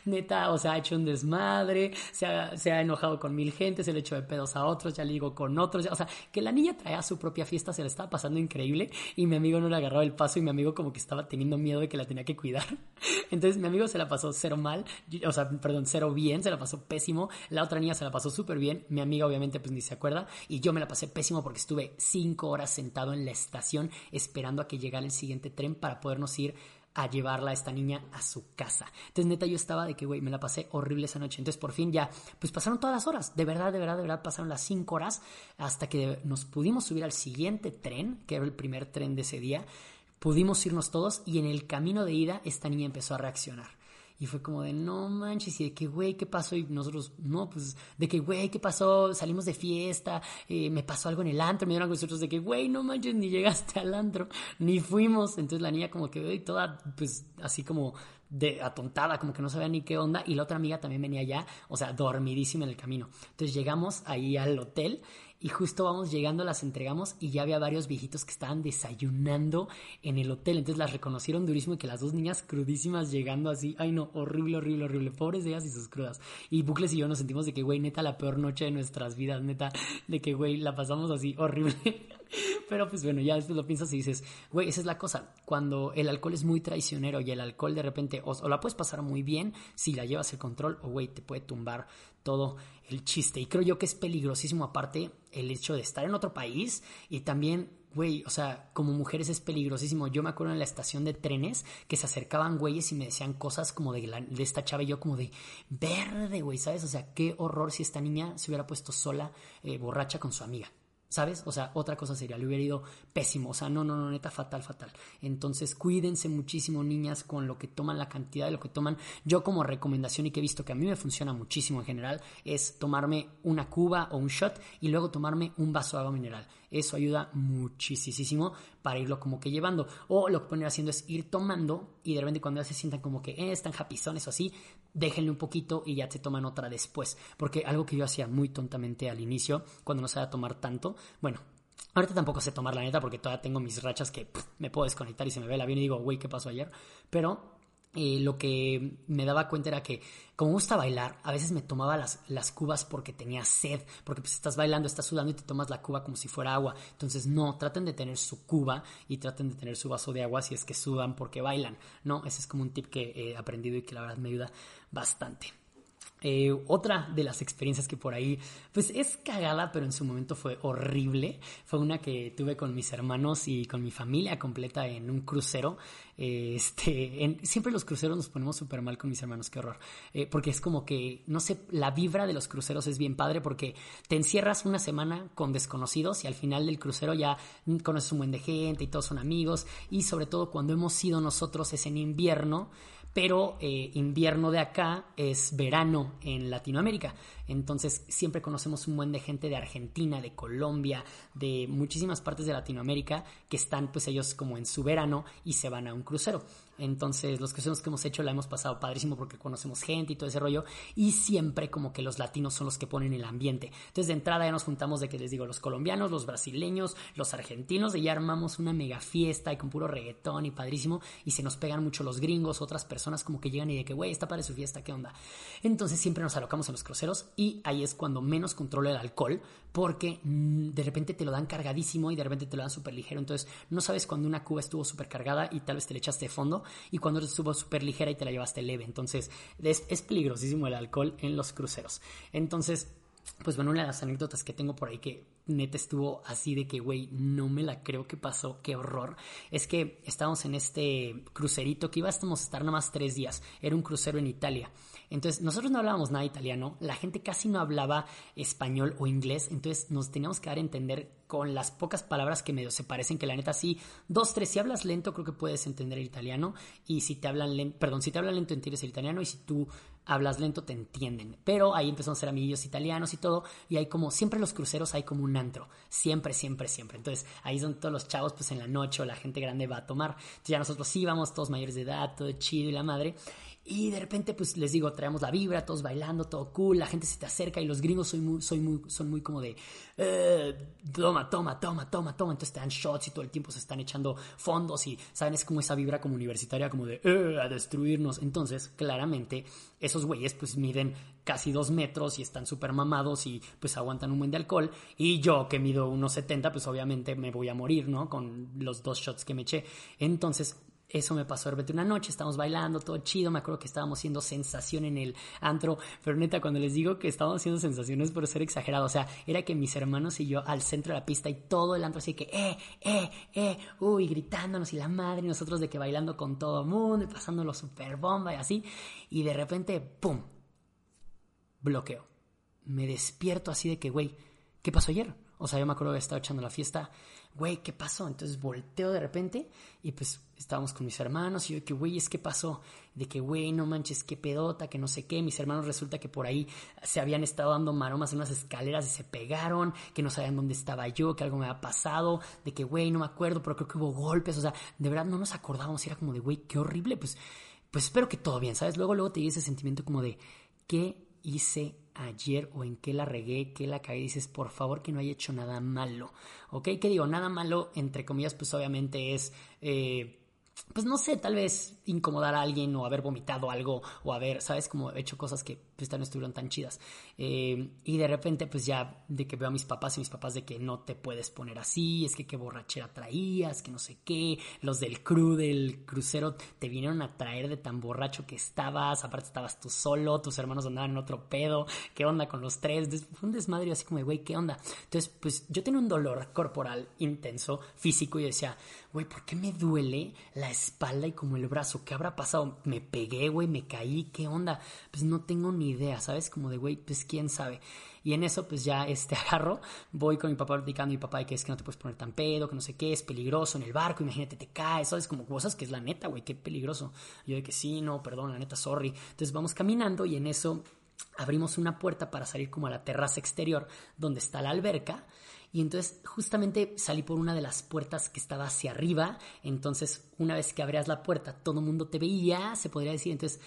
Speaker 1: neta, o sea, ha hecho un desmadre, se ha, se ha enojado con mil gente, se le echó de pedos a otros, ya digo con otros, o sea, que la niña traía su propia fiesta, se le estaba pasando increíble y mi amigo no le agarraba el paso y mi amigo como que estaba teniendo miedo de que la tenía que cuidar. [LAUGHS] Entonces mi amigo se la pasó cero mal, o sea, perdón, cero bien, se la pasó pésimo, la otra niña se la pasó súper bien, mi amiga obviamente pues ni se acuerda y yo me la pasé pésimo porque estuve cinco horas sentado en la estación esperando a que llegara el siguiente tren para podernos ir a llevarla a esta niña a su casa. Entonces, neta, yo estaba de que, güey, me la pasé horrible esa noche. Entonces, por fin ya, pues pasaron todas las horas. De verdad, de verdad, de verdad, pasaron las cinco horas hasta que nos pudimos subir al siguiente tren, que era el primer tren de ese día. Pudimos irnos todos y en el camino de ida esta niña empezó a reaccionar. Y fue como de, no manches, y de que, güey, ¿qué pasó? Y nosotros, no, pues, de que, güey, ¿qué pasó? Salimos de fiesta, eh, me pasó algo en el antro, me dieron algo nosotros de que, güey, no manches, ni llegaste al antro, ni fuimos. Entonces la niña como que, güey, toda, pues, así como de atontada, como que no sabía ni qué onda, y la otra amiga también venía ya, o sea, dormidísima en el camino. Entonces llegamos ahí al hotel y justo vamos llegando, las entregamos y ya había varios viejitos que estaban desayunando en el hotel. Entonces las reconocieron durísimo y que las dos niñas crudísimas llegando así, ay no, horrible, horrible, horrible, pobres ellas y sus crudas. Y Bucles y yo nos sentimos de que, güey, neta, la peor noche de nuestras vidas, neta, de que, güey, la pasamos así horrible. [LAUGHS] Pero pues bueno, ya después lo piensas y dices, güey, esa es la cosa. Cuando el alcohol es muy traicionero y el alcohol de repente o, la puedes pasar muy bien si la llevas el control o, güey, te puede tumbar todo el chiste. Y creo yo que es peligrosísimo aparte el hecho de estar en otro país y también güey, o sea, como mujeres es peligrosísimo. Yo me acuerdo en la estación de trenes que se acercaban güeyes y me decían cosas como de, de esta chava y yo como de verde, güey, ¿sabes? O sea, qué horror si esta niña se hubiera puesto sola, eh, borracha con su amiga. ¿Sabes? O sea, otra cosa sería, le hubiera ido pésimo. O sea, no, no, no, neta, fatal, fatal. Entonces, cuídense muchísimo, niñas, con lo que toman, la cantidad de lo que toman. Yo, como recomendación y que he visto que a mí me funciona muchísimo en general, es tomarme una cuba o un shot y luego tomarme un vaso de agua mineral. Eso ayuda muchísimo para irlo como que llevando. O lo que pueden ir haciendo es ir tomando y de repente cuando ya se sientan como que eh, están japizones o así, déjenle un poquito y ya se toman otra después. Porque algo que yo hacía muy tontamente al inicio, cuando no sabía tomar tanto, bueno, Ahorita tampoco sé tomar la neta porque todavía tengo mis rachas que me puedo desconectar y se me ve el avión y digo, güey, ¿qué pasó ayer? Pero eh, lo que me daba cuenta era que como me gusta bailar, a veces me tomaba las, las cubas porque tenía sed, porque pues estás bailando, estás sudando y te tomas la cuba como si fuera agua. Entonces no, traten de tener su cuba y traten de tener su vaso de agua si es que sudan porque bailan. No, ese es como un tip que he aprendido y que la verdad me ayuda bastante. Eh, otra de las experiencias que por ahí, pues es cagada, pero en su momento fue horrible. Fue una que tuve con mis hermanos y con mi familia completa en un crucero. Eh, este, [LAUGHS] siempre los cruceros nos ponemos súper mal con mis hermanos, qué horror. Eh, porque es como que, no sé, la vibra de los cruceros es bien padre porque te encierras una semana con desconocidos y al final del crucero ya conoces un buen de gente y todos son amigos. Y sobre todo cuando hemos ido nosotros es en invierno pero eh, invierno de acá es verano en Latinoamérica. Entonces siempre conocemos un buen de gente de Argentina, de Colombia, de muchísimas partes de Latinoamérica que están pues ellos como en su verano y se van a un crucero. Entonces los cruceros que hemos hecho la hemos pasado padrísimo porque conocemos gente y todo ese rollo y siempre como que los latinos son los que ponen el ambiente. Entonces de entrada ya nos juntamos de que les digo los colombianos, los brasileños, los argentinos y ya armamos una mega fiesta y con puro reggaetón y padrísimo y se nos pegan mucho los gringos, otras personas como que llegan y de que güey está para su fiesta, ¿qué onda? Entonces siempre nos alocamos en los cruceros y ahí es cuando menos controla el alcohol porque mm, de repente te lo dan cargadísimo y de repente te lo dan súper ligero. Entonces no sabes cuando una cuba estuvo súper cargada y tal vez te le echaste de fondo y cuando estuvo súper ligera y te la llevaste leve. Entonces es, peligrosísimo el alcohol en los cruceros. Entonces pues bueno, una de las anécdotas que tengo por ahí que neta estuvo así de que, güey, no me la creo que pasó, qué horror. Es que estábamos en este crucerito que íbamos a estar nada más tres días. Era un crucero en Italia. Entonces, nosotros no hablábamos nada italiano, la gente casi no hablaba español o inglés, entonces nos teníamos que dar a entender con las pocas palabras que medio se parecen, que la neta sí, dos, tres, si hablas lento creo que puedes entender el italiano, y si te hablan lento, perdón, si te hablan lento entiendes el italiano, y si tú hablas lento te entienden. Pero ahí empezamos a ser amigos italianos y todo, y hay como, siempre los cruceros hay como un antro, siempre, siempre, siempre. Entonces ahí son todos los chavos, pues en la noche o la gente grande va a tomar. Entonces ya nosotros íbamos, todos mayores de edad, todo chido y la madre. Y de repente, pues les digo, traemos la vibra, todos bailando, todo cool, la gente se te acerca y los gringos soy muy, soy muy, son muy como de, eh, toma, toma, toma, toma, toma. Entonces te dan shots y todo el tiempo se están echando fondos y, ¿saben? Es como esa vibra como universitaria, como de, eh, a destruirnos. Entonces, claramente, esos güeyes pues miden casi dos metros y están súper mamados y pues aguantan un buen de alcohol. Y yo que mido unos 70, pues obviamente me voy a morir, ¿no? Con los dos shots que me eché. Entonces, eso me pasó de repente una noche, estábamos bailando, todo chido, me acuerdo que estábamos haciendo sensación en el antro, pero neta, cuando les digo que estábamos haciendo sensaciones por ser exagerado, o sea, era que mis hermanos y yo al centro de la pista y todo el antro así que, eh, eh, eh, uy, gritándonos y la madre, y nosotros de que bailando con todo mundo y pasándolo super bomba y así, y de repente, ¡pum! Bloqueo. Me despierto así de que, güey, ¿qué pasó ayer? O sea, yo me acuerdo que estaba echando la fiesta güey, ¿qué pasó? Entonces volteo de repente y pues estábamos con mis hermanos y yo de que, güey, es que pasó, de que, güey, no manches, qué pedota, que no sé qué. Mis hermanos resulta que por ahí se habían estado dando maromas en unas escaleras y se pegaron, que no sabían dónde estaba yo, que algo me había pasado, de que, güey, no me acuerdo, pero creo que hubo golpes, o sea, de verdad no nos acordábamos, era como de, güey, qué horrible, pues, pues espero que todo bien, ¿sabes? Luego, luego te dio ese sentimiento como de, ¿qué hice ayer o en qué la regué, qué la cagué, dices, por favor que no haya hecho nada malo, ¿ok? ¿Qué digo? Nada malo, entre comillas, pues obviamente es... Eh, pues no sé, tal vez incomodar a alguien o haber vomitado algo o haber, ¿sabes? Como hecho cosas que pues no estuvieron tan chidas. Eh, y de repente pues ya de que veo a mis papás y mis papás de que no te puedes poner así, es que qué borrachera traías, que no sé qué, los del crew del crucero te vinieron a traer de tan borracho que estabas, aparte estabas tú solo, tus hermanos andaban en otro pedo, ¿qué onda con los tres? Fue un desmadre así como, güey, ¿qué onda? Entonces pues yo tenía un dolor corporal intenso, físico y decía, güey, ¿por qué me duele la espalda y como el brazo. ¿Qué habrá pasado? Me pegué, güey, me caí, ¿qué onda? Pues no tengo ni idea, ¿sabes? Como de, güey, pues quién sabe. Y en eso, pues ya este [LAUGHS] agarro, voy con mi papá platicando, mi papá, que es que no te puedes poner tan pedo, que no sé qué, es peligroso en el barco, imagínate, te caes, ¿sabes? Como cosas que es la neta, güey, qué peligroso. Yo de que sí, no, perdón, la neta, sorry. Entonces vamos caminando y en eso abrimos una puerta para salir como a la terraza exterior donde está la alberca. Y entonces justamente salí por una de las puertas que estaba hacia arriba. Entonces una vez que abrías la puerta todo el mundo te veía, se podría decir. Entonces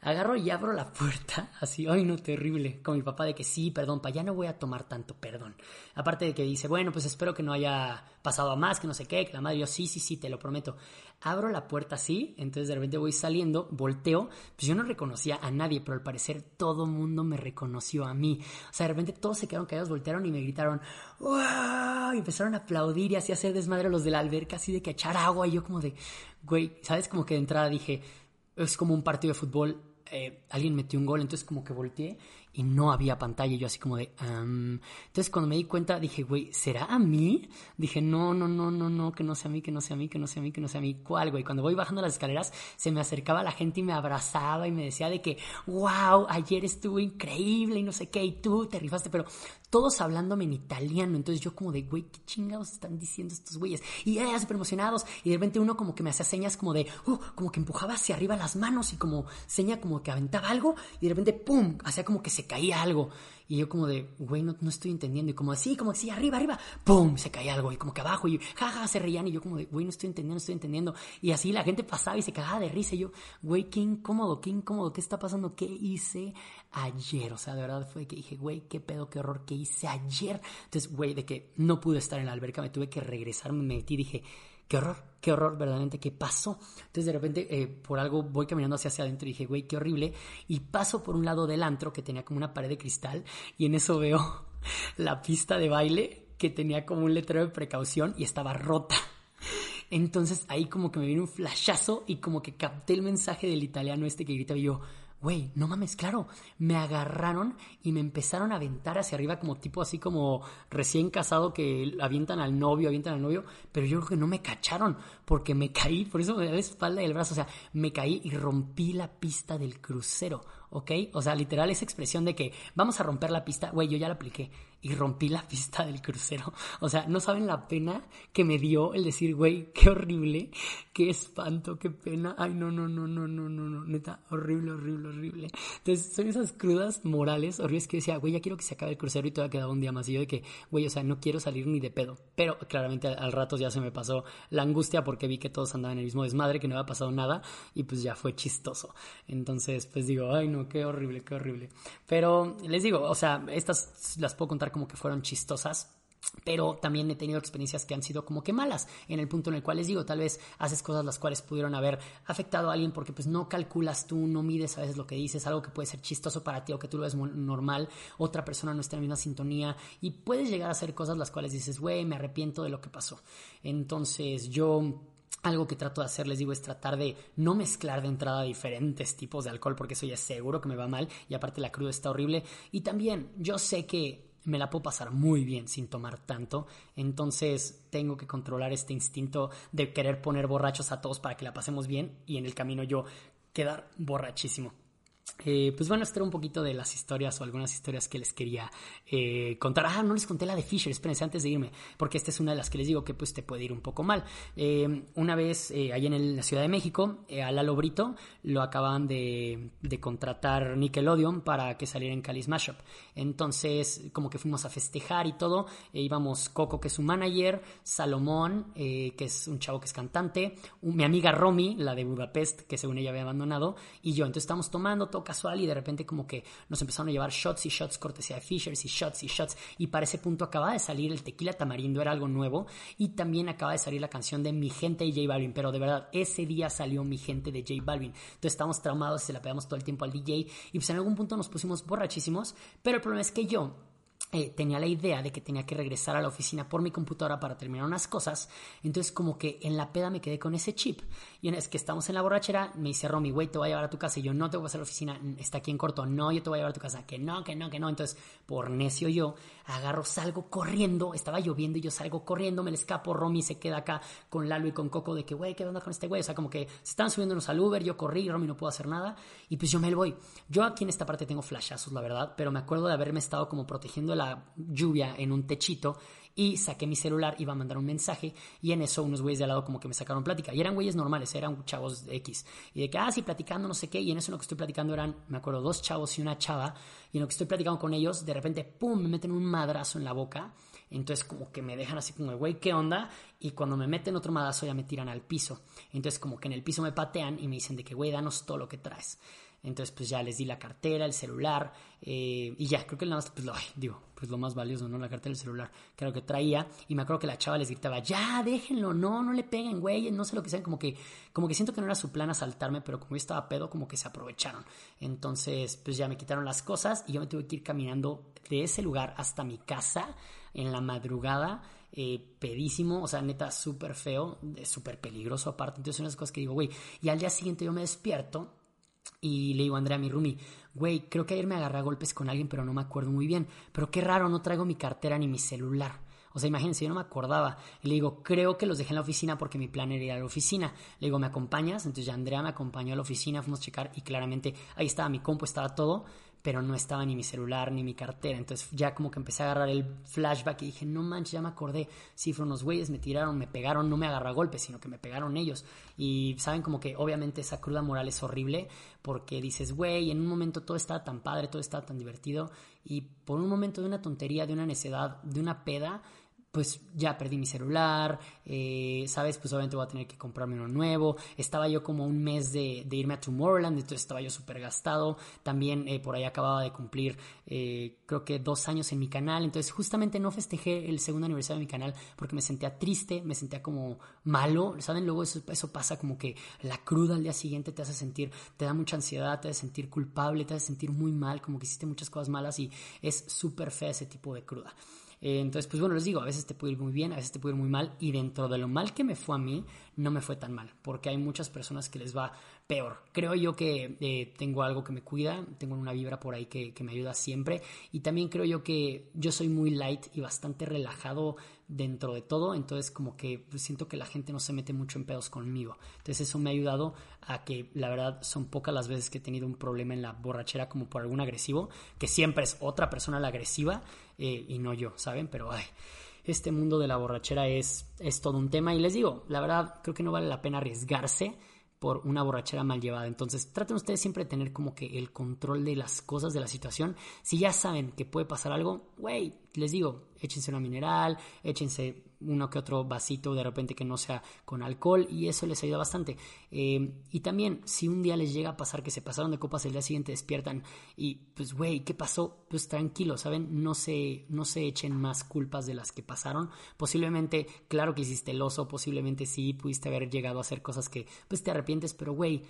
Speaker 1: agarro y abro la puerta, [LAUGHS] así, ay no, terrible, con mi papá de que sí, perdón, pa, ya no voy a tomar tanto, perdón. Aparte de que dice, bueno, pues espero que no haya pasado a más, que no sé qué, que la madre, yo sí, sí, sí, te lo prometo. Abro la puerta así, entonces de repente voy saliendo, volteo, pues yo no reconocía a nadie, pero al parecer todo mundo me reconoció a mí. O sea, de repente todos se quedaron callados, voltearon y me gritaron, ¡wow! Y empezaron a aplaudir y así a hacer desmadre los de la alberca, así de que echar agua, y yo como de, güey, ¿sabes? Como que de entrada dije, es como un partido de fútbol, eh, alguien metió un gol, entonces como que volteé y no había pantalla. Yo así como de... Entonces cuando me di cuenta dije, güey, ¿será a mí? Dije, no, no, no, no, no, que no sea a mí, que no sea a mí, que no sea a mí, que no sea a mí. ¿Cuál, güey? Cuando voy bajando las escaleras se me acercaba la gente y me abrazaba y me decía de que, wow, ayer estuvo increíble y no sé qué, y tú te rifaste, pero todos hablándome en italiano. Entonces yo como de, güey, ¿qué chingados están diciendo estos güeyes? Y ya súper emocionados. Y de repente uno como que me hacía señas como de, uh, como que empujaba hacia arriba las manos y como seña como que aventaba algo y de repente, ¡pum!, hacía como que se caía algo. Y yo como de, güey, no, no estoy entendiendo. Y como así, como así, arriba, arriba, ¡pum! Se caía algo. Y como que abajo, y jaja, se reían. Y yo como de, güey, no estoy entendiendo, no estoy entendiendo. Y así la gente pasaba y se cagaba de risa. Y yo, güey, qué incómodo, qué incómodo, ¿qué está pasando? ¿Qué hice ayer? O sea, de verdad fue que dije, güey, qué pedo, qué horror, ¿qué hice ayer? Entonces, güey, de que no pude estar en la alberca, me tuve que regresar, me metí, dije, qué horror, qué horror, verdaderamente, qué pasó. Entonces de repente eh, por algo voy caminando hacia, hacia adentro y dije, güey, qué horrible. Y paso por un lado del antro que tenía como una pared de cristal y en eso veo [LAUGHS] la pista de baile que tenía como un letrero de precaución y estaba rota. Entonces ahí como que me vino un flashazo y como que capté el mensaje del italiano este que gritaba y yo, güey, no mames, claro, me agarraron y me empezaron a aventar hacia arriba como tipo así como recién casado que avientan al novio, avientan al novio, pero yo creo que no me cacharon porque me caí, por eso me da la espalda y el brazo, o sea, me caí y rompí la pista del crucero, ¿ok? O sea, literal esa expresión de que vamos a romper la pista, güey, yo ya la apliqué y rompí la [LAUGHS] pista del crucero. O sea, no saben la pena que me dio el decir, güey, qué horrible, qué espanto, qué pena. Ay, no, no, no, no, no, no, no, neta, horrible, horrible, horrible. Entonces, son esas crudas morales horribles que decía, güey, ya quiero que se acabe el crucero y todavía quedado un día más. Y yo de que, güey, o sea, no quiero salir ni de pedo. Pero claramente al, rato ya se me pasó la angustia porque vi que todos andaban en el mismo desmadre, que no había pasado nada y pues ya fue chistoso. Entonces, pues digo, ay, no, qué horrible, qué horrible. Pero les digo, o sea, estas las puedo contar como que fueron chistosas. Pero también he tenido experiencias que han sido como que malas, en el punto en el cual les digo, tal vez haces cosas las cuales pudieron haber afectado a alguien porque pues no calculas tú, no mides a veces lo que dices, algo que puede ser chistoso para ti o que tú lo ves normal, otra persona no está en la misma sintonía y puedes llegar a hacer cosas las cuales dices, güey, me arrepiento de lo que pasó. Entonces yo algo que trato de hacer, les digo, es tratar de no mezclar de entrada diferentes tipos de alcohol, porque eso ya es seguro que me va mal y aparte la cruda está horrible. Y también yo sé que me la puedo pasar muy bien sin tomar tanto, entonces tengo que controlar este instinto de querer poner borrachos a todos para que la pasemos bien y en el camino yo quedar borrachísimo. Eh, pues bueno, esto era un poquito de las historias o algunas historias que les quería eh, contar. Ah, no les conté la de Fisher, espérense antes de irme, porque esta es una de las que les digo que pues te puede ir un poco mal. Eh, una vez allá en la Ciudad de México, a Lalo Brito lo acaban de, contratar Nickelodeon para que saliera en Cali Mashup. Entonces, como que fuimos a festejar y todo, íbamos Coco, que es un manager, Salomón, que es un chavo que es cantante, mi amiga Romy, la de Budapest, que según ella había abandonado, y yo. Entonces estamos tomando casual y de repente como que nos empezaron a llevar shots y shots cortesía de Fishers y shots y shots. Y para ese punto acaba de salir el tequila tamarindo, era algo nuevo. Y también acaba de salir la canción de Mi Gente de J Balvin, pero de verdad ese día salió Mi Gente de J Balvin, entonces estábamos traumados, se la pegamos todo el tiempo al DJ y pues en algún punto nos pusimos borrachísimos, pero el problema es que yo eh, tenía la idea de que tenía que regresar a la oficina por mi computadora para terminar unas cosas. Entonces, como que en la peda me quedé con ese chip. Y una vez que estamos en la borrachera, me dice Romy, güey, te voy a llevar a tu casa. Y yo, no te voy a pasar a la oficina, está aquí en corto. No, yo te voy a llevar a tu casa. Que no, que no, que no. Entonces, por necio yo, agarro, salgo corriendo. Estaba lloviendo y yo salgo corriendo, me le escapo. Romy se queda acá con Lalo y con Coco de que, güey, ¿qué onda con este güey? O sea, como que se están subiéndonos al Uber, yo corrí, Romy no pudo hacer nada. Y pues yo me voy. Yo aquí en esta parte tengo flashazos, la verdad, pero me acuerdo de haberme estado como protegiendo la lluvia en un techito y saqué mi celular, iba a mandar un mensaje y en eso unos güeyes de al lado como que me sacaron plática. Y eran güeyes normales, eran chavos de X. Y de que, ah, platicando, no sé qué. Y en eso lo que estoy platicando eran, me acuerdo, dos chavos y una chava. Y en lo que estoy platicando con ellos, de repente, pum, me meten un madrazo en la boca. Entonces como que me dejan así como, güey, ¿qué onda? Y cuando me meten otro madrazo ya me tiran al piso. Entonces como que en el piso me patean y me dicen de que, güey, danos todo lo que traes. Entonces, pues ya les di la cartera, el celular, eh, y ya, creo que nada más, pues lo, digo, pues lo más valioso, ¿no? La cartera, el celular, creo que traía, y me acuerdo que la chava les gritaba, ya, déjenlo, no, no le peguen, güey, no sé lo que sean, como que, como que siento que no era su plan asaltarme, pero como yo estaba pedo, como que se aprovecharon. Entonces, pues ya me quitaron las cosas y yo me tuve que ir caminando de ese lugar hasta mi casa en la madrugada, eh, pedísimo, o sea, neta, súper feo, súper peligroso aparte. Entonces, son las cosas que digo, güey, y al día siguiente yo me despierto y le digo a Andrea, mi roomie, güey, creo que ayer me agarré a golpes con alguien, pero no me acuerdo muy bien. Pero qué raro, no traigo mi cartera ni mi celular. O sea, imagínense, yo no me acordaba. le digo, creo que los dejé en la oficina porque mi plan era ir a la oficina. Le digo, ¿me acompañas? Entonces ya Andrea me acompañó a la oficina, fuimos a checar y claramente ahí estaba mi compu, estaba todo pero no estaba ni mi celular ni mi cartera. Entonces ya como que empecé a agarrar el flashback y dije, no manches, ya me acordé. Sí, fueron unos güeyes, me tiraron, me pegaron, no me agarró a golpes, sino que me pegaron ellos. Y saben como que obviamente esa cruda moral es horrible porque dices, güey, en un momento todo estaba tan padre, todo estaba tan divertido y por un momento de una tontería, de una necedad, de una peda, pues ya perdí mi celular, eh, ¿sabes? Pues obviamente voy a tener que comprarme uno nuevo. Estaba yo como un mes de, irme a Tomorrowland, entonces estaba yo súper gastado. También eh, por ahí acababa de cumplir, eh, creo que dos años en mi canal. Entonces justamente no festejé el segundo aniversario de mi canal porque me sentía triste, me sentía como malo, ¿saben? Luego eso, eso pasa como que la cruda al día siguiente te hace sentir, te da mucha ansiedad, te hace sentir culpable, te hace sentir muy mal, como que hiciste muchas cosas malas y es súper fea ese tipo de cruda. Eh, entonces, pues bueno, les digo, a veces te puede ir muy bien, a veces te puede ir muy mal y dentro de lo mal que me fue a mí, no me fue tan mal, porque hay muchas personas que les va peor. Creo yo que eh, tengo algo que me cuida, tengo una vibra por ahí que, que me ayuda siempre y también creo yo que yo soy muy light y bastante relajado dentro de todo, entonces como que siento que la gente no se mete mucho en pedos conmigo. Entonces eso me ha ayudado a que la verdad son pocas las veces que he tenido un problema en la borrachera como por algún agresivo, que siempre es otra persona la agresiva eh, y no yo, ¿saben? Pero ay, este mundo de la borrachera es, es todo un tema y les digo, la verdad creo que no vale la pena arriesgarse por una borrachera mal llevada. Entonces, traten ustedes siempre de tener como que el control de las cosas, de la situación. Si ya saben que puede pasar algo, güey, les digo, échense una mineral, échense uno que otro vasito de repente que no sea con alcohol y eso les ayuda bastante. Eh, y también, si un día les llega a pasar que se pasaron de copas, el día siguiente despiertan y pues, güey, ¿qué pasó? Pues tranquilo, ¿saben? No se, no se echen más culpas de las que pasaron. Posiblemente, claro que hiciste el oso, posiblemente sí pudiste haber llegado a hacer cosas que pues te arrepientes, pero güey,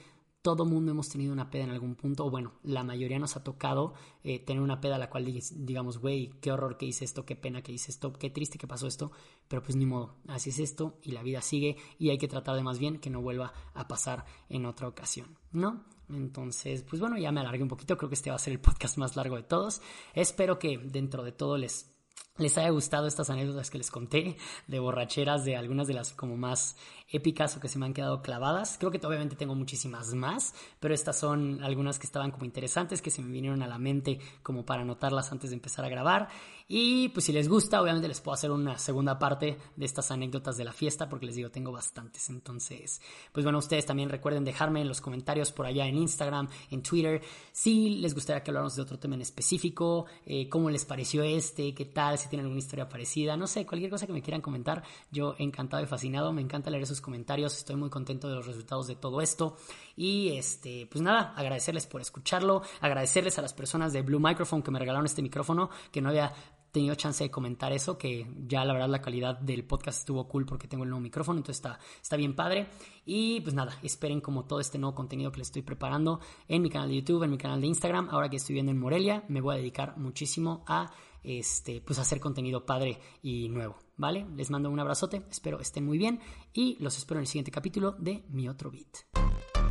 Speaker 1: todo mundo hemos tenido una peda en algún punto, o bueno, la mayoría nos ha tocado eh, tener una peda a la cual digamos, güey, qué horror que hice esto, qué pena que hice esto, qué triste que pasó esto, pero pues ni modo, así es esto y la vida sigue y hay que tratar de más bien que no vuelva a pasar en otra ocasión, ¿no? Entonces, pues bueno, ya me alargué un poquito, creo que este va a ser el podcast más largo de todos. Espero que dentro de todo les les haya gustado estas anécdotas que les conté de borracheras, de algunas de las como más épicas o que se me han quedado clavadas. Creo que obviamente tengo muchísimas más, pero estas son algunas que estaban como interesantes, que se me vinieron a la mente como para anotarlas antes de empezar a grabar. Y pues si les gusta, obviamente les puedo hacer una segunda parte de estas anécdotas de la fiesta, porque les digo, tengo bastantes. Entonces, pues bueno, ustedes también recuerden dejarme en los comentarios por allá en Instagram, en Twitter, si les gustaría que habláramos de otro tema en específico, eh, cómo les pareció este, qué tal, si tienen alguna historia parecida, no sé, cualquier cosa que me quieran comentar. Yo encantado y fascinado, me encanta leer esos comentarios. Estoy muy contento de los resultados de todo esto. Y este, pues nada, agradecerles por escucharlo, agradecerles a las personas de Blue Microphone que me regalaron este micrófono, que no había tenido chance de comentar eso, que ya la verdad la calidad del podcast estuvo cool porque tengo el nuevo micrófono, entonces está, está bien padre. Y pues nada, esperen como todo este nuevo contenido que les estoy preparando en mi canal de YouTube, en mi canal de Instagram. Ahora que estoy viviendo en Morelia, me voy a dedicar muchísimo a este, pues hacer contenido padre y nuevo, ¿vale? Les mando un abrazote, espero estén muy bien y los espero en el siguiente capítulo de Mi Otro Beat.